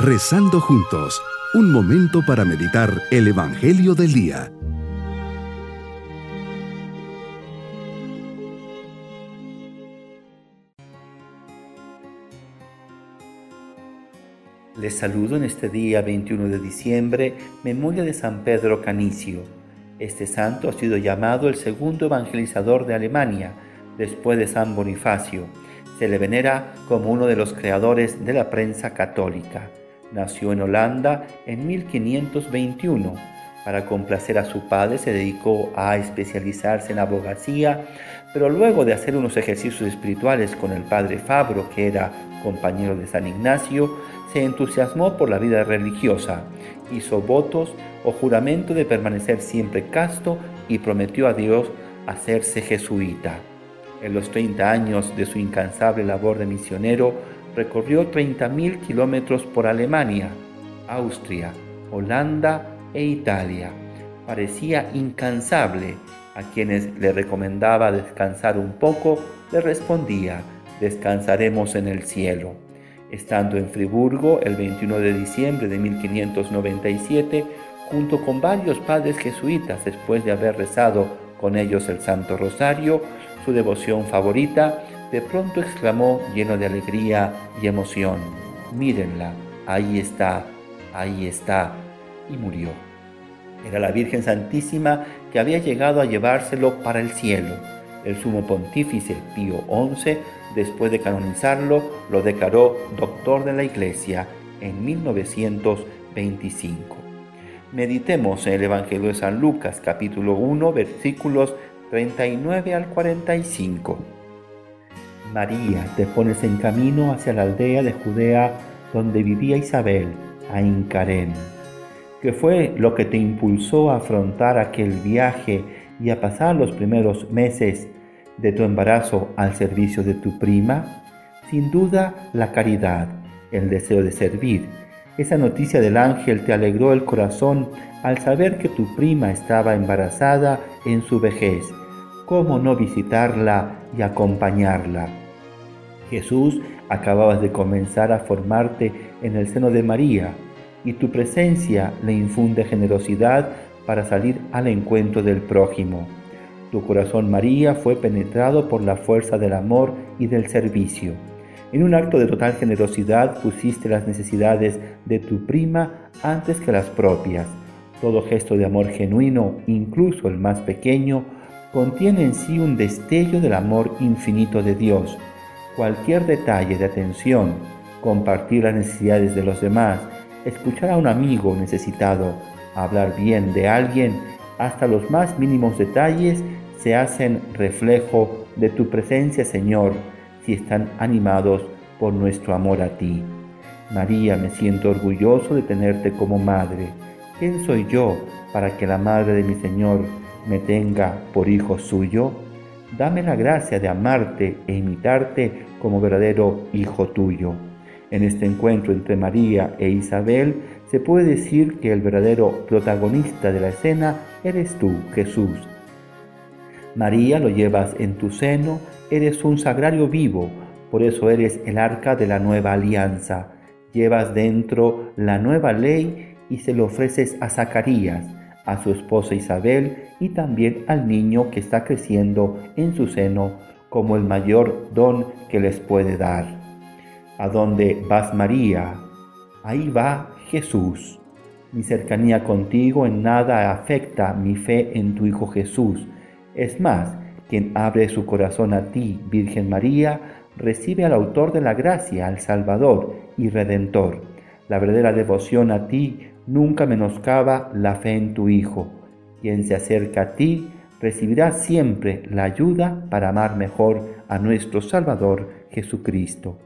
Rezando juntos, un momento para meditar el Evangelio del Día. Les saludo en este día 21 de diciembre, memoria de San Pedro Canicio. Este santo ha sido llamado el segundo evangelizador de Alemania, después de San Bonifacio. Se le venera como uno de los creadores de la prensa católica. Nació en Holanda en 1521. Para complacer a su padre se dedicó a especializarse en abogacía, pero luego de hacer unos ejercicios espirituales con el padre Fabro, que era compañero de San Ignacio, se entusiasmó por la vida religiosa, hizo votos o juramento de permanecer siempre casto y prometió a Dios hacerse jesuita. En los 30 años de su incansable labor de misionero, recorrió 30.000 kilómetros por Alemania, Austria, Holanda e Italia. Parecía incansable. A quienes le recomendaba descansar un poco, le respondía, descansaremos en el cielo. Estando en Friburgo el 21 de diciembre de 1597, junto con varios padres jesuitas, después de haber rezado con ellos el Santo Rosario, su devoción favorita, de pronto exclamó lleno de alegría y emoción, mírenla, ahí está, ahí está, y murió. Era la Virgen Santísima que había llegado a llevárselo para el cielo. El sumo pontífice Pío XI, después de canonizarlo, lo declaró doctor de la Iglesia en 1925. Meditemos en el Evangelio de San Lucas capítulo 1 versículos 39 al 45. María, te pones en camino hacia la aldea de Judea donde vivía Isabel, a Incarén. ¿Qué fue lo que te impulsó a afrontar aquel viaje y a pasar los primeros meses de tu embarazo al servicio de tu prima? Sin duda, la caridad, el deseo de servir. Esa noticia del ángel te alegró el corazón al saber que tu prima estaba embarazada en su vejez ¿cómo no visitarla y acompañarla? Jesús, acababas de comenzar a formarte en el seno de María y tu presencia le infunde generosidad para salir al encuentro del prójimo. Tu corazón, María, fue penetrado por la fuerza del amor y del servicio. En un acto de total generosidad pusiste las necesidades de tu prima antes que las propias. Todo gesto de amor genuino, incluso el más pequeño, contiene en sí un destello del amor infinito de Dios. Cualquier detalle de atención, compartir las necesidades de los demás, escuchar a un amigo necesitado, hablar bien de alguien, hasta los más mínimos detalles se hacen reflejo de tu presencia, Señor, si están animados por nuestro amor a ti. María, me siento orgulloso de tenerte como madre. ¿Quién soy yo para que la madre de mi Señor me tenga por hijo suyo, dame la gracia de amarte e imitarte como verdadero hijo tuyo. En este encuentro entre María e Isabel se puede decir que el verdadero protagonista de la escena eres tú, Jesús. María lo llevas en tu seno, eres un sagrario vivo, por eso eres el arca de la nueva alianza. Llevas dentro la nueva ley y se lo ofreces a Zacarías a su esposa Isabel y también al niño que está creciendo en su seno como el mayor don que les puede dar. ¿A dónde vas María? Ahí va Jesús. Mi cercanía contigo en nada afecta mi fe en tu Hijo Jesús. Es más, quien abre su corazón a ti, Virgen María, recibe al autor de la gracia, al Salvador y Redentor. La verdadera devoción a ti nunca menoscaba la fe en tu Hijo. Quien se acerca a ti recibirá siempre la ayuda para amar mejor a nuestro Salvador Jesucristo.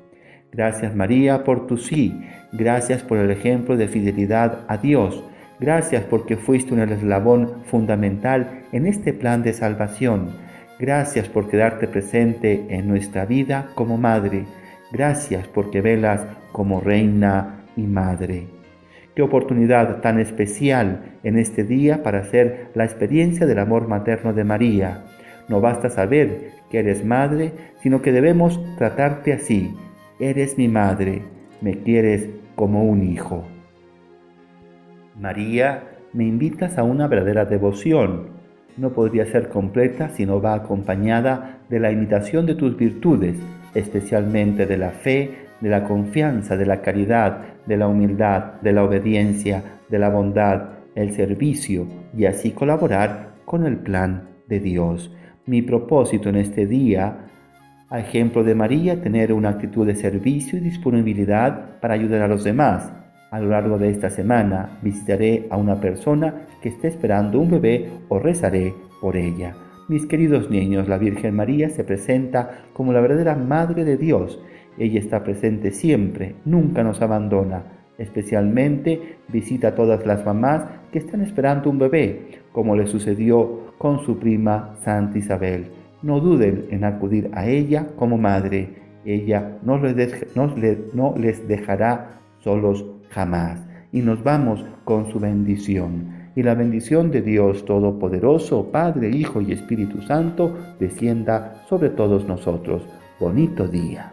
Gracias María por tu sí, gracias por el ejemplo de fidelidad a Dios, gracias porque fuiste un eslabón fundamental en este plan de salvación, gracias por quedarte presente en nuestra vida como madre, gracias porque velas como reina madre. Qué oportunidad tan especial en este día para hacer la experiencia del amor materno de María. No basta saber que eres madre, sino que debemos tratarte así. Eres mi madre, me quieres como un hijo. María, me invitas a una verdadera devoción. No podría ser completa si no va acompañada de la imitación de tus virtudes, especialmente de la fe, de la confianza, de la caridad, de la humildad, de la obediencia, de la bondad, el servicio y así colaborar con el plan de Dios. Mi propósito en este día, a ejemplo de María, tener una actitud de servicio y disponibilidad para ayudar a los demás. A lo largo de esta semana visitaré a una persona que esté esperando un bebé o rezaré por ella. Mis queridos niños, la Virgen María se presenta como la verdadera Madre de Dios. Ella está presente siempre, nunca nos abandona. Especialmente visita a todas las mamás que están esperando un bebé, como le sucedió con su prima Santa Isabel. No duden en acudir a ella como madre. Ella no les, no les dejará solos jamás. Y nos vamos con su bendición y la bendición de Dios Todopoderoso, Padre, Hijo y Espíritu Santo, descienda sobre todos nosotros. Bonito día.